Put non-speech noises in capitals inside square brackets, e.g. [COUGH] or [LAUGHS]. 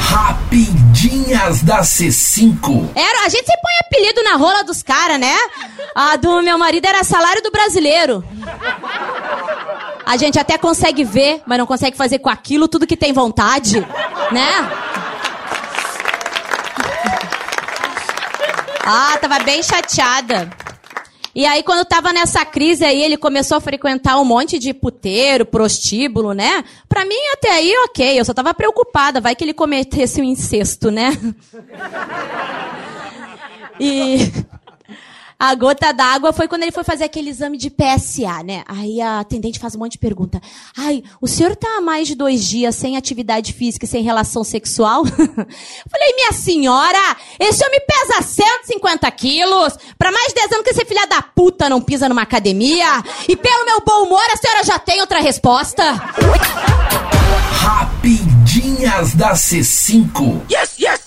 Rapidinhas da C5. Era, a gente sempre põe apelido na rola dos caras, né? A do meu marido era salário do brasileiro. A gente até consegue ver, mas não consegue fazer com aquilo tudo que tem vontade, né? Ah, tava bem chateada. E aí, quando tava nessa crise aí, ele começou a frequentar um monte de puteiro, prostíbulo, né? Pra mim, até aí, ok. Eu só tava preocupada. Vai que ele cometesse um incesto, né? [LAUGHS] E a gota d'água foi quando ele foi fazer aquele exame de PSA, né? Aí a atendente faz um monte de pergunta. Ai, o senhor tá há mais de dois dias sem atividade física e sem relação sexual? [LAUGHS] Falei, minha senhora, esse homem pesa 150 quilos. Pra mais de 10 anos que esse filho da puta não pisa numa academia. E pelo meu bom humor, a senhora já tem outra resposta. Rapidinhas da C5. Yes, yes!